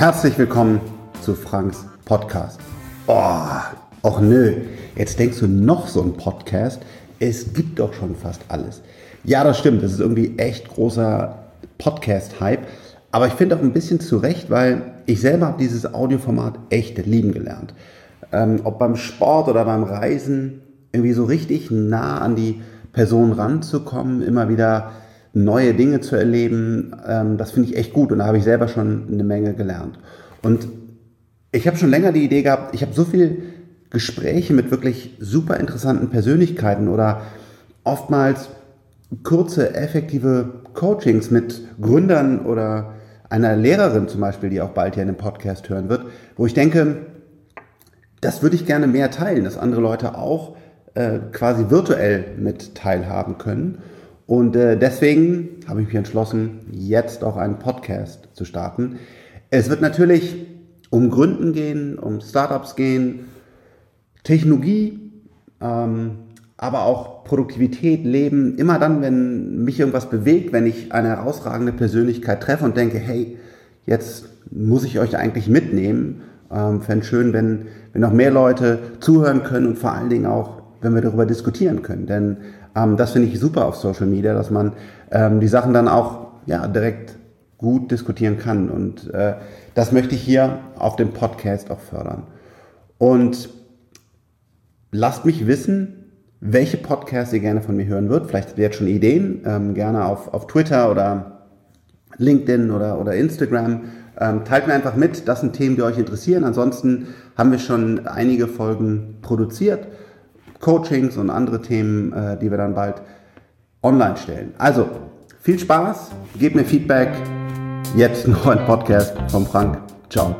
Herzlich willkommen zu Franks Podcast. Oh, och nö, jetzt denkst du noch so ein Podcast. Es gibt doch schon fast alles. Ja, das stimmt. Das ist irgendwie echt großer Podcast-Hype. Aber ich finde auch ein bisschen zu Recht, weil ich selber habe dieses Audioformat echt lieben gelernt. Ähm, ob beim Sport oder beim Reisen, irgendwie so richtig nah an die Person ranzukommen, immer wieder neue Dinge zu erleben, ähm, das finde ich echt gut und da habe ich selber schon eine Menge gelernt. Und ich habe schon länger die Idee gehabt, ich habe so viele Gespräche mit wirklich super interessanten Persönlichkeiten oder oftmals kurze, effektive Coachings mit Gründern oder einer Lehrerin zum Beispiel, die auch bald hier in dem Podcast hören wird, wo ich denke, das würde ich gerne mehr teilen, dass andere Leute auch äh, quasi virtuell mit teilhaben können. Und äh, deswegen habe ich mich entschlossen, jetzt auch einen Podcast zu starten. Es wird natürlich um Gründen gehen, um Startups gehen, Technologie, ähm, aber auch Produktivität, Leben. Immer dann, wenn mich irgendwas bewegt, wenn ich eine herausragende Persönlichkeit treffe und denke, hey, jetzt muss ich euch eigentlich mitnehmen. Ähm, Fände schön, wenn, wenn noch mehr Leute zuhören können und vor allen Dingen auch, wenn wir darüber diskutieren können. Denn ähm, das finde ich super auf Social Media, dass man ähm, die Sachen dann auch ja, direkt gut diskutieren kann. Und äh, das möchte ich hier auf dem Podcast auch fördern. Und lasst mich wissen, welche Podcasts ihr gerne von mir hören würdet. Vielleicht habt ihr jetzt schon Ideen, ähm, gerne auf, auf Twitter oder LinkedIn oder, oder Instagram. Ähm, teilt mir einfach mit, das sind Themen, die euch interessieren. Ansonsten haben wir schon einige Folgen produziert. Coachings und andere Themen, äh, die wir dann bald online stellen. Also, viel Spaß, gebt mir Feedback. Jetzt noch ein Podcast von Frank. Ciao.